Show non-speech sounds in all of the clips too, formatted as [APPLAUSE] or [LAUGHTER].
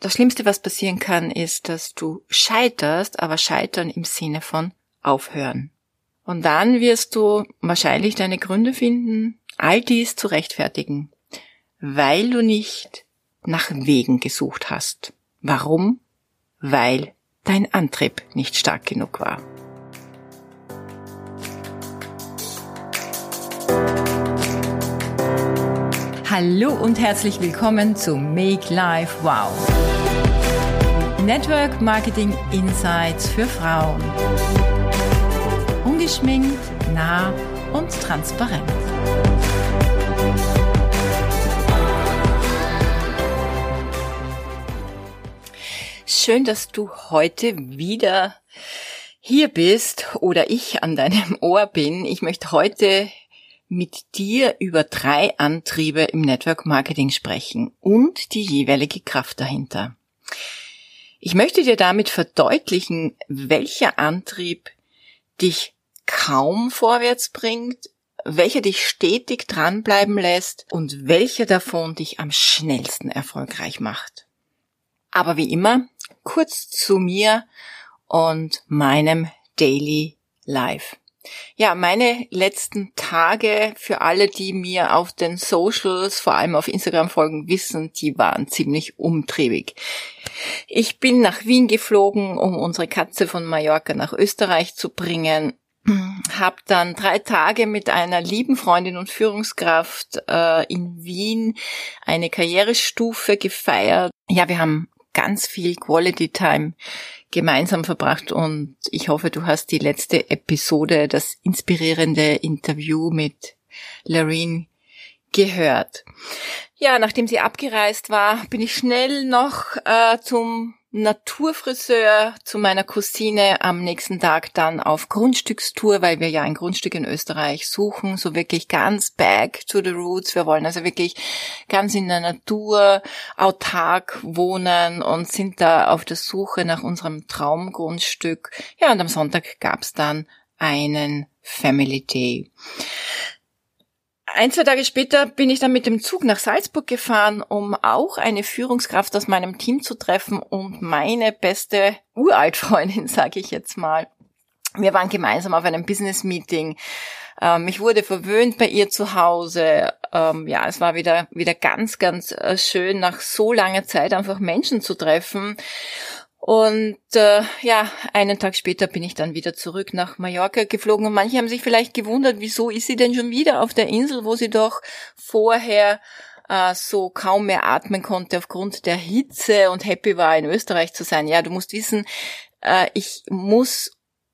das Schlimmste, was passieren kann, ist, dass du scheiterst, aber scheitern im Sinne von aufhören. Und dann wirst du wahrscheinlich deine Gründe finden, all dies zu rechtfertigen, weil du nicht nach Wegen gesucht hast. Warum? Weil dein Antrieb nicht stark genug war. Hallo und herzlich willkommen zu Make Life Wow. Network Marketing Insights für Frauen. Ungeschminkt, nah und transparent. Schön, dass du heute wieder hier bist oder ich an deinem Ohr bin. Ich möchte heute mit dir über drei Antriebe im Network Marketing sprechen und die jeweilige Kraft dahinter. Ich möchte dir damit verdeutlichen, welcher Antrieb dich kaum vorwärts bringt, welcher dich stetig dranbleiben lässt und welcher davon dich am schnellsten erfolgreich macht. Aber wie immer, kurz zu mir und meinem Daily Life. Ja, meine letzten Tage für alle, die mir auf den Socials, vor allem auf Instagram folgen, wissen, die waren ziemlich umtriebig. Ich bin nach Wien geflogen, um unsere Katze von Mallorca nach Österreich zu bringen. [CLEARS THROAT] Hab dann drei Tage mit einer lieben Freundin und Führungskraft äh, in Wien eine Karrierestufe gefeiert. Ja, wir haben ganz viel Quality Time gemeinsam verbracht und ich hoffe, du hast die letzte Episode, das inspirierende Interview mit Loreen gehört. Ja, nachdem sie abgereist war, bin ich schnell noch äh, zum Naturfriseur zu meiner Cousine am nächsten Tag dann auf Grundstückstour, weil wir ja ein Grundstück in Österreich suchen, so wirklich ganz back to the roots. Wir wollen also wirklich ganz in der Natur autark wohnen und sind da auf der Suche nach unserem Traumgrundstück. Ja, und am Sonntag gab's dann einen Family Day. Ein, zwei Tage später bin ich dann mit dem Zug nach Salzburg gefahren, um auch eine Führungskraft aus meinem Team zu treffen und meine beste Uraltfreundin, [LAUGHS] sage ich jetzt mal. Wir waren gemeinsam auf einem Business-Meeting. Ähm, ich wurde verwöhnt bei ihr zu Hause. Ähm, ja, es war wieder, wieder ganz, ganz äh, schön, nach so langer Zeit einfach Menschen zu treffen. Und äh, ja, einen Tag später bin ich dann wieder zurück nach Mallorca geflogen und manche haben sich vielleicht gewundert, wieso ist sie denn schon wieder auf der Insel, wo sie doch vorher äh, so kaum mehr atmen konnte aufgrund der Hitze und happy war in Österreich zu sein. Ja, du musst wissen, äh, ich muss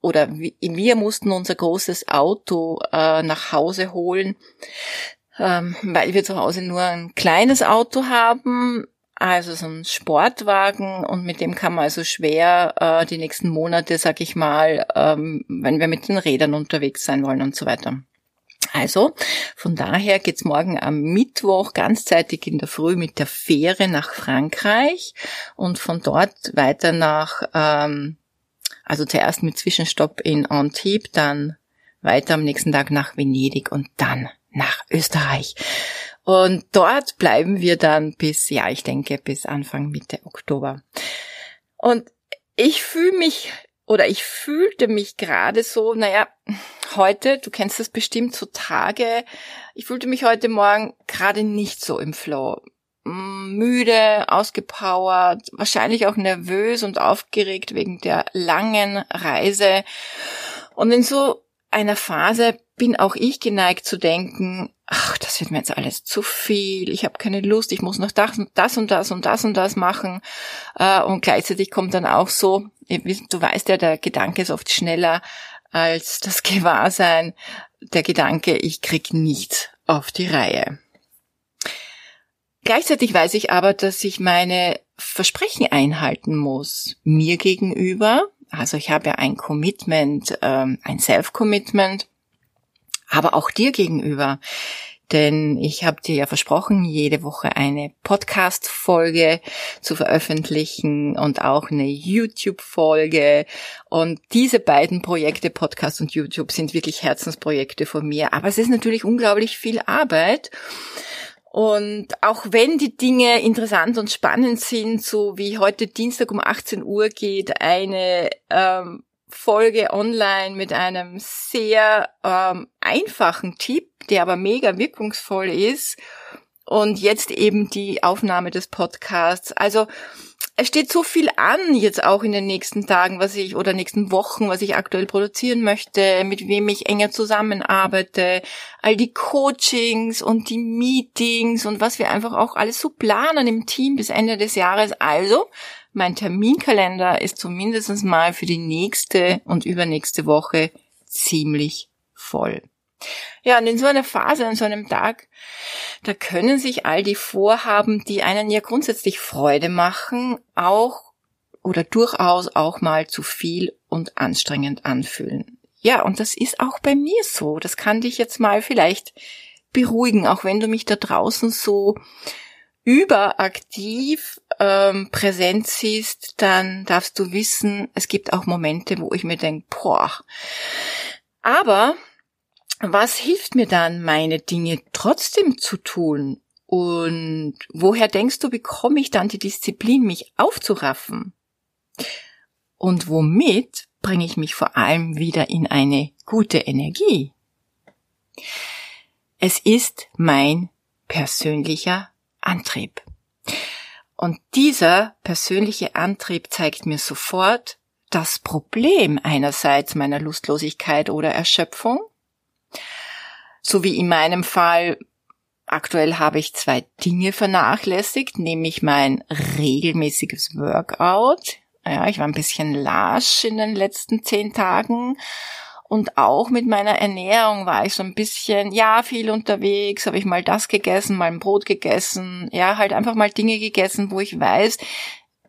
oder wir mussten unser großes Auto äh, nach Hause holen, ähm, weil wir zu Hause nur ein kleines Auto haben also so ein Sportwagen und mit dem kann man also schwer äh, die nächsten Monate, sag ich mal, ähm, wenn wir mit den Rädern unterwegs sein wollen und so weiter. Also, von daher geht's morgen am Mittwoch ganzzeitig in der Früh mit der Fähre nach Frankreich und von dort weiter nach, ähm, also zuerst mit Zwischenstopp in Antibes, dann weiter am nächsten Tag nach Venedig und dann nach Österreich. Und dort bleiben wir dann bis, ja, ich denke, bis Anfang Mitte Oktober. Und ich fühle mich oder ich fühlte mich gerade so, naja, heute, du kennst das bestimmt so Tage, ich fühlte mich heute Morgen gerade nicht so im Flow. Mm, müde, ausgepowert, wahrscheinlich auch nervös und aufgeregt wegen der langen Reise. Und in so einer Phase bin auch ich geneigt zu denken, ach, das wird mir jetzt alles zu viel, ich habe keine Lust, ich muss noch das und das und das und das und das machen. Äh, und gleichzeitig kommt dann auch so, du weißt ja, der Gedanke ist oft schneller als das [LAUGHS] Gewahrsein, der Gedanke, ich krieg nichts auf die Reihe. Gleichzeitig weiß ich aber, dass ich meine Versprechen einhalten muss, mir gegenüber. Also ich habe ja ein Commitment, ähm, ein Self-Commitment aber auch dir gegenüber. Denn ich habe dir ja versprochen, jede Woche eine Podcast-Folge zu veröffentlichen und auch eine YouTube-Folge. Und diese beiden Projekte, Podcast und YouTube, sind wirklich Herzensprojekte von mir. Aber es ist natürlich unglaublich viel Arbeit. Und auch wenn die Dinge interessant und spannend sind, so wie heute Dienstag um 18 Uhr geht eine ähm, Folge online mit einem sehr ähm, einfachen Tipp, der aber mega wirkungsvoll ist. Und jetzt eben die Aufnahme des Podcasts. Also es steht so viel an jetzt auch in den nächsten Tagen, was ich oder nächsten Wochen, was ich aktuell produzieren möchte, mit wem ich enger zusammenarbeite, all die Coachings und die Meetings und was wir einfach auch alles so planen im Team bis Ende des Jahres. Also, mein Terminkalender ist zumindest mal für die nächste und übernächste Woche ziemlich voll. Ja, und in so einer Phase, an so einem Tag, da können sich all die Vorhaben, die einen ja grundsätzlich Freude machen, auch oder durchaus auch mal zu viel und anstrengend anfühlen. Ja, und das ist auch bei mir so. Das kann dich jetzt mal vielleicht beruhigen, auch wenn du mich da draußen so überaktiv ähm, präsent siehst, dann darfst du wissen, es gibt auch Momente, wo ich mir denke, boah. Aber was hilft mir dann, meine Dinge trotzdem zu tun? Und woher denkst du, bekomme ich dann die Disziplin, mich aufzuraffen? Und womit bringe ich mich vor allem wieder in eine gute Energie? Es ist mein persönlicher Antrieb. Und dieser persönliche Antrieb zeigt mir sofort das Problem einerseits meiner Lustlosigkeit oder Erschöpfung so wie in meinem Fall, aktuell habe ich zwei Dinge vernachlässigt, nämlich mein regelmäßiges Workout. Ja, ich war ein bisschen lasch in den letzten zehn Tagen. Und auch mit meiner Ernährung war ich so ein bisschen, ja, viel unterwegs, habe ich mal das gegessen, mal ein Brot gegessen, ja, halt einfach mal Dinge gegessen, wo ich weiß,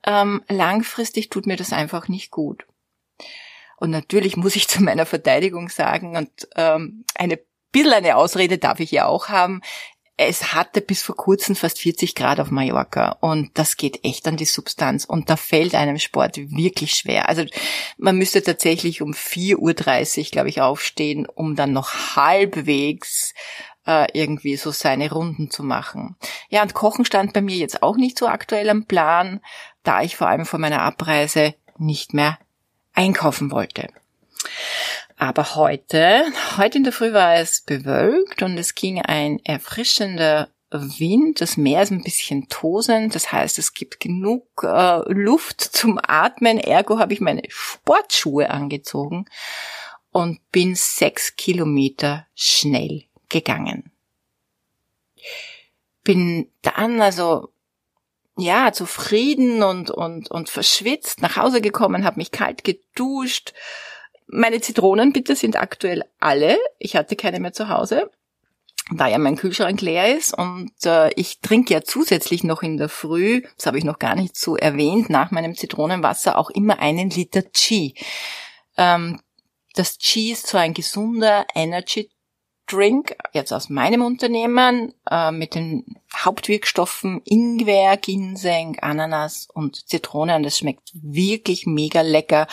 ähm, langfristig tut mir das einfach nicht gut. Und natürlich muss ich [LAUGHS] zu meiner Verteidigung sagen, und ähm, eine bisschen eine Ausrede darf ich ja auch haben. Es hatte bis vor kurzem fast 40 Grad auf Mallorca und das geht echt an die Substanz und da fällt einem Sport wirklich schwer. Also man müsste tatsächlich um 4.30 Uhr, glaube ich, aufstehen, um dann noch halbwegs äh, irgendwie so seine Runden zu machen. Ja, und Kochen stand bei mir jetzt auch nicht so aktuell am Plan, da ich vor allem vor meiner Abreise nicht mehr einkaufen wollte. Aber heute, heute in der Früh war es bewölkt und es ging ein erfrischender Wind, das Meer ist ein bisschen tosend, das heißt, es gibt genug äh, Luft zum Atmen, ergo habe ich meine Sportschuhe angezogen und bin sechs Kilometer schnell gegangen. Bin dann also ja zufrieden und und und verschwitzt nach Hause gekommen, habe mich kalt geduscht meine Zitronen bitte sind aktuell alle. Ich hatte keine mehr zu Hause, da ja mein Kühlschrank leer ist und äh, ich trinke ja zusätzlich noch in der Früh, das habe ich noch gar nicht so erwähnt, nach meinem Zitronenwasser auch immer einen Liter Chi. Ähm, das Chi ist so ein gesunder Energy Drink, jetzt aus meinem Unternehmen, äh, mit den Hauptwirkstoffen Ingwer, Ginseng, Ananas und Zitrone. Und das schmeckt wirklich mega lecker.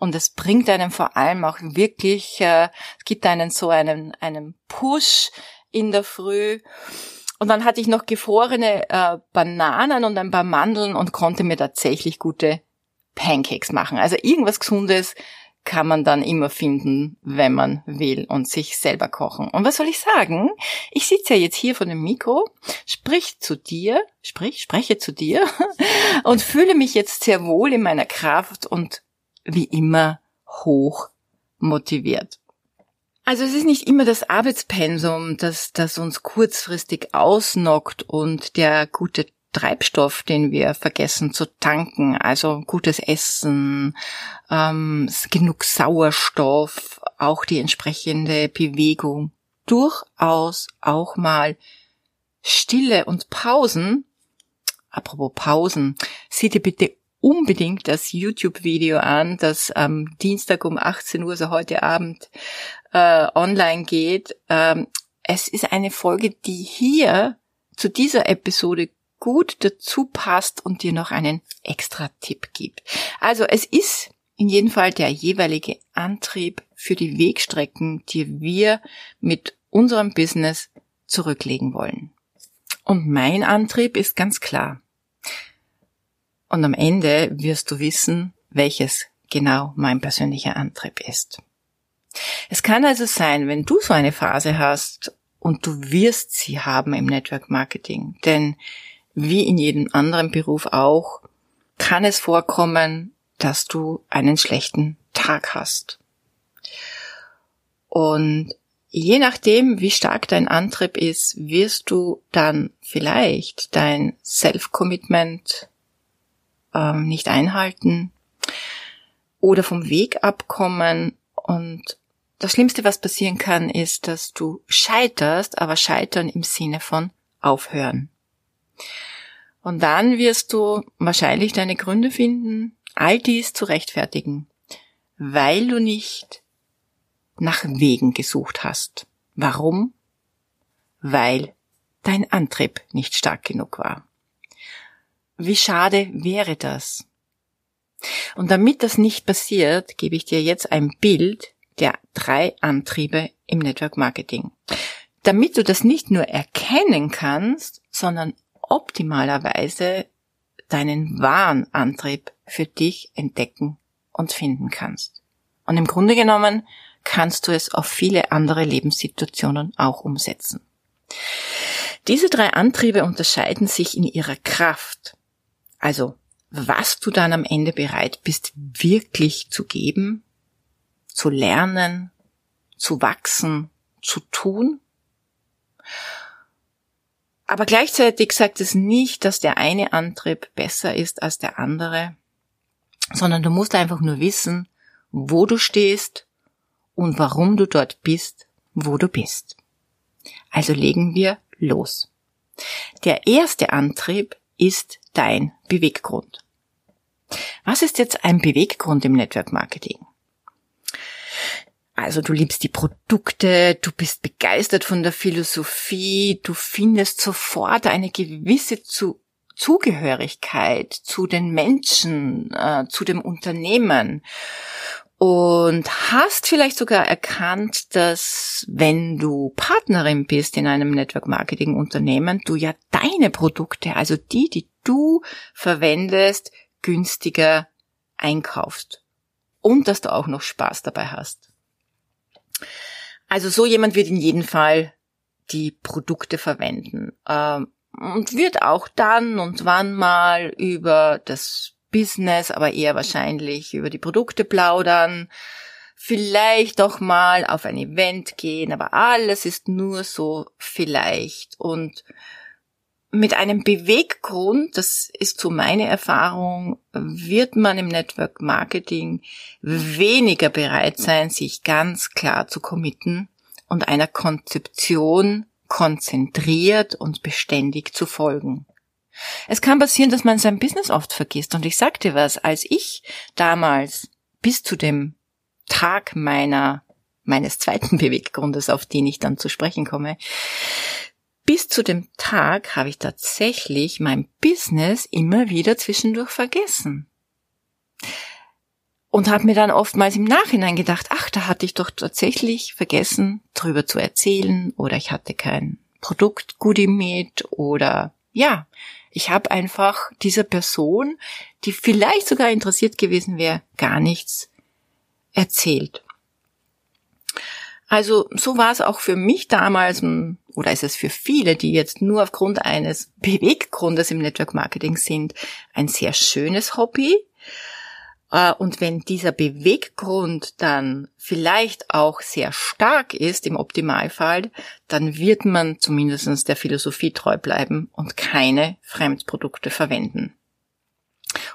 Und es bringt einem vor allem auch wirklich, äh, es gibt einen so einen, einen Push in der Früh. Und dann hatte ich noch gefrorene äh, Bananen und ein paar Mandeln und konnte mir tatsächlich gute Pancakes machen. Also irgendwas Gesundes, kann man dann immer finden, wenn man will und sich selber kochen. Und was soll ich sagen? Ich sitze ja jetzt hier vor dem Mikro, sprich zu dir, sprich, spreche zu dir [LAUGHS] und fühle mich jetzt sehr wohl in meiner Kraft und wie immer hoch motiviert. Also es ist nicht immer das Arbeitspensum, das, das uns kurzfristig ausnockt und der gute Treibstoff, den wir vergessen zu tanken, also gutes Essen, ähm, genug Sauerstoff, auch die entsprechende Bewegung, durchaus auch mal Stille und Pausen. Apropos Pausen, sieh dir bitte unbedingt das YouTube-Video an, das am Dienstag um 18 Uhr, also heute Abend, äh, online geht. Ähm, es ist eine Folge, die hier zu dieser Episode gut dazu passt und dir noch einen extra Tipp gibt. Also es ist in jedem Fall der jeweilige Antrieb für die Wegstrecken, die wir mit unserem Business zurücklegen wollen. Und mein Antrieb ist ganz klar. Und am Ende wirst du wissen, welches genau mein persönlicher Antrieb ist. Es kann also sein, wenn du so eine Phase hast und du wirst sie haben im Network Marketing, denn wie in jedem anderen Beruf auch, kann es vorkommen, dass du einen schlechten Tag hast. Und je nachdem, wie stark dein Antrieb ist, wirst du dann vielleicht dein Self-Commitment ähm, nicht einhalten oder vom Weg abkommen. Und das Schlimmste, was passieren kann, ist, dass du scheiterst, aber scheitern im Sinne von aufhören. Und dann wirst du wahrscheinlich deine Gründe finden, all dies zu rechtfertigen, weil du nicht nach Wegen gesucht hast. Warum? Weil dein Antrieb nicht stark genug war. Wie schade wäre das? Und damit das nicht passiert, gebe ich dir jetzt ein Bild der drei Antriebe im Network Marketing. Damit du das nicht nur erkennen kannst, sondern optimalerweise deinen wahren Antrieb für dich entdecken und finden kannst. Und im Grunde genommen kannst du es auf viele andere Lebenssituationen auch umsetzen. Diese drei Antriebe unterscheiden sich in ihrer Kraft. Also, was du dann am Ende bereit bist, wirklich zu geben, zu lernen, zu wachsen, zu tun. Aber gleichzeitig sagt es nicht, dass der eine Antrieb besser ist als der andere, sondern du musst einfach nur wissen, wo du stehst und warum du dort bist, wo du bist. Also legen wir los. Der erste Antrieb ist dein Beweggrund. Was ist jetzt ein Beweggrund im Network Marketing? Also du liebst die Produkte, du bist begeistert von der Philosophie, du findest sofort eine gewisse Zu Zugehörigkeit zu den Menschen, äh, zu dem Unternehmen und hast vielleicht sogar erkannt, dass wenn du Partnerin bist in einem Network Marketing Unternehmen, du ja deine Produkte, also die, die du verwendest, günstiger einkaufst. Und dass du auch noch Spaß dabei hast. Also so jemand wird in jedem Fall die Produkte verwenden ähm, und wird auch dann und wann mal über das Business, aber eher wahrscheinlich über die Produkte plaudern, vielleicht auch mal auf ein Event gehen, aber alles ist nur so vielleicht. Und mit einem Beweggrund, das ist so meine Erfahrung, wird man im Network Marketing weniger bereit sein, sich ganz klar zu committen und einer Konzeption konzentriert und beständig zu folgen. Es kann passieren, dass man sein Business oft vergisst. Und ich sagte was, als ich damals bis zu dem Tag meiner, meines zweiten [LAUGHS] Beweggrundes, auf den ich dann zu sprechen komme, bis zu dem Tag habe ich tatsächlich mein Business immer wieder zwischendurch vergessen. Und habe mir dann oftmals im Nachhinein gedacht, ach, da hatte ich doch tatsächlich vergessen, drüber zu erzählen oder ich hatte kein Produkt gut mit oder ja, ich habe einfach dieser Person, die vielleicht sogar interessiert gewesen wäre, gar nichts erzählt. Also so war es auch für mich damals, oder ist es für viele, die jetzt nur aufgrund eines Beweggrundes im Network Marketing sind, ein sehr schönes Hobby. Äh, und wenn dieser Beweggrund dann vielleicht auch sehr stark ist im Optimalfall, dann wird man zumindest der Philosophie treu bleiben und keine Fremdprodukte verwenden.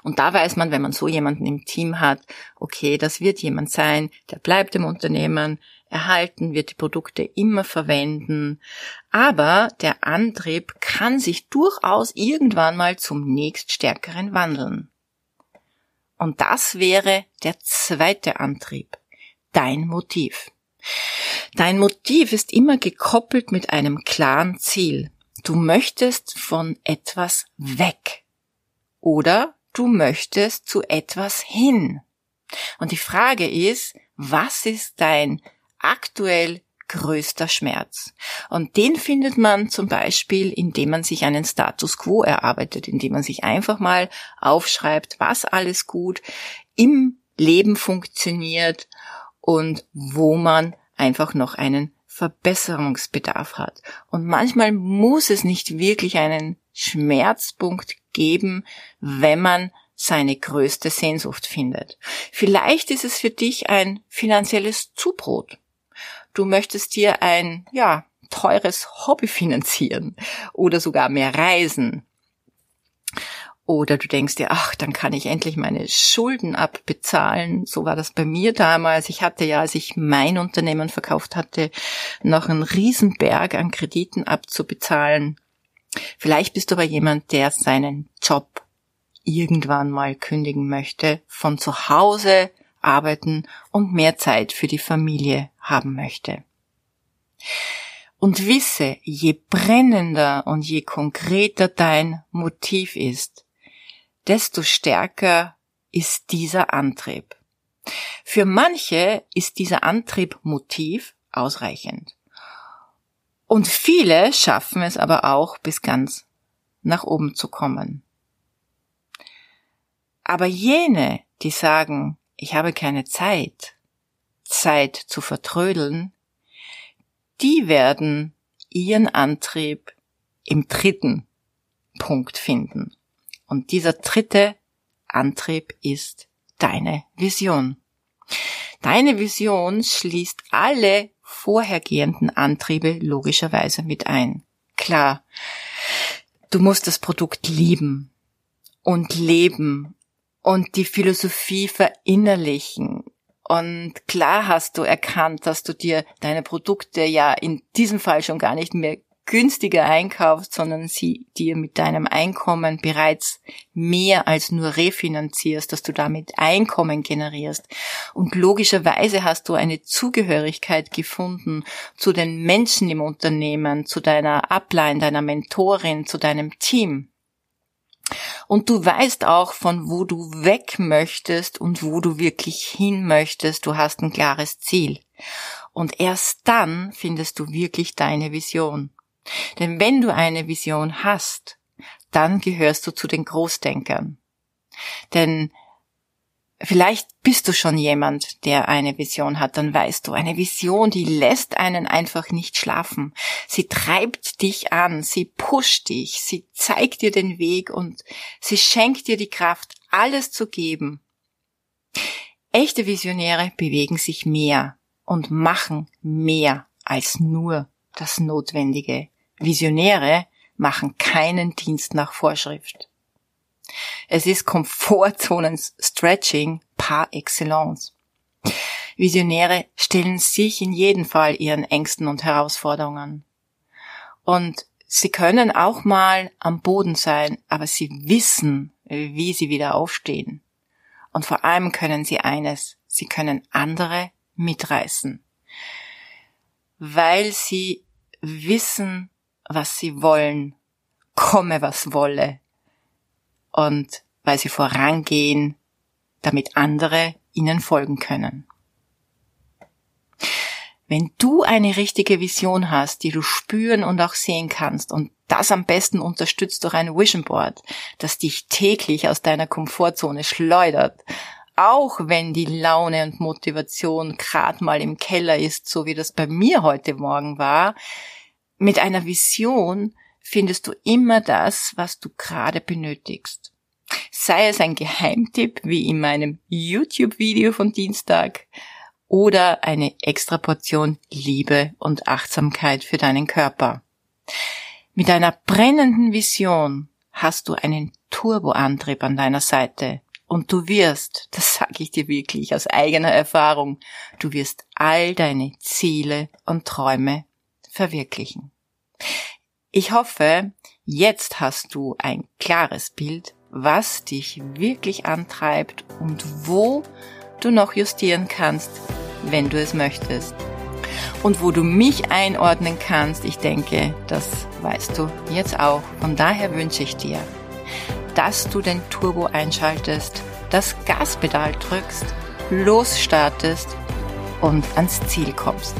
Und da weiß man, wenn man so jemanden im Team hat, okay, das wird jemand sein, der bleibt im Unternehmen, erhalten, wird die Produkte immer verwenden, aber der Antrieb kann sich durchaus irgendwann mal zum nächststärkeren wandeln. Und das wäre der zweite Antrieb, dein Motiv. Dein Motiv ist immer gekoppelt mit einem klaren Ziel. Du möchtest von etwas weg. Oder du möchtest zu etwas hin. Und die Frage ist, was ist dein aktuell größter Schmerz. Und den findet man zum Beispiel, indem man sich einen Status quo erarbeitet, indem man sich einfach mal aufschreibt, was alles gut im Leben funktioniert und wo man einfach noch einen Verbesserungsbedarf hat. Und manchmal muss es nicht wirklich einen Schmerzpunkt geben, wenn man seine größte Sehnsucht findet. Vielleicht ist es für dich ein finanzielles Zubrot. Du möchtest dir ein, ja, teures Hobby finanzieren oder sogar mehr reisen. Oder du denkst dir, ach, dann kann ich endlich meine Schulden abbezahlen. So war das bei mir damals. Ich hatte ja, als ich mein Unternehmen verkauft hatte, noch einen Riesenberg an Krediten abzubezahlen. Vielleicht bist du aber jemand, der seinen Job irgendwann mal kündigen möchte, von zu Hause arbeiten und mehr Zeit für die Familie haben möchte. Und wisse, je brennender und je konkreter dein Motiv ist, desto stärker ist dieser Antrieb. Für manche ist dieser Antrieb Motiv ausreichend. Und viele schaffen es aber auch bis ganz nach oben zu kommen. Aber jene, die sagen, ich habe keine Zeit, Zeit zu vertrödeln, die werden ihren Antrieb im dritten Punkt finden. Und dieser dritte Antrieb ist deine Vision. Deine Vision schließt alle vorhergehenden Antriebe logischerweise mit ein. Klar, du musst das Produkt lieben und leben und die Philosophie verinnerlichen. Und klar hast du erkannt, dass du dir deine Produkte ja in diesem Fall schon gar nicht mehr günstiger einkaufst, sondern sie dir mit deinem Einkommen bereits mehr als nur refinanzierst, dass du damit Einkommen generierst. Und logischerweise hast du eine Zugehörigkeit gefunden zu den Menschen im Unternehmen, zu deiner Upline, deiner Mentorin, zu deinem Team. Und du weißt auch, von wo du weg möchtest und wo du wirklich hin möchtest. Du hast ein klares Ziel. Und erst dann findest du wirklich deine Vision. Denn wenn du eine Vision hast, dann gehörst du zu den Großdenkern. Denn Vielleicht bist du schon jemand, der eine Vision hat, dann weißt du, eine Vision, die lässt einen einfach nicht schlafen. Sie treibt dich an, sie pusht dich, sie zeigt dir den Weg und sie schenkt dir die Kraft, alles zu geben. Echte Visionäre bewegen sich mehr und machen mehr als nur das Notwendige. Visionäre machen keinen Dienst nach Vorschrift. Es ist Komfortzonen-Stretching par excellence. Visionäre stellen sich in jedem Fall ihren Ängsten und Herausforderungen. Und sie können auch mal am Boden sein, aber sie wissen, wie sie wieder aufstehen. Und vor allem können sie eines, sie können andere mitreißen, weil sie wissen, was sie wollen, komme was wolle, und weil sie vorangehen, damit andere ihnen folgen können. Wenn du eine richtige Vision hast, die du spüren und auch sehen kannst und das am besten unterstützt durch ein Vision Board, das dich täglich aus deiner Komfortzone schleudert, auch wenn die Laune und Motivation grad mal im Keller ist, so wie das bei mir heute Morgen war, mit einer Vision findest du immer das, was du gerade benötigst. Sei es ein Geheimtipp wie in meinem YouTube-Video von Dienstag oder eine extra Portion Liebe und Achtsamkeit für deinen Körper. Mit einer brennenden Vision hast du einen Turboantrieb an deiner Seite und du wirst, das sage ich dir wirklich aus eigener Erfahrung, du wirst all deine Ziele und Träume verwirklichen. Ich hoffe, jetzt hast du ein klares Bild, was dich wirklich antreibt und wo du noch justieren kannst, wenn du es möchtest. Und wo du mich einordnen kannst, ich denke, das weißt du jetzt auch. Von daher wünsche ich dir, dass du den Turbo einschaltest, das Gaspedal drückst, losstartest und ans Ziel kommst.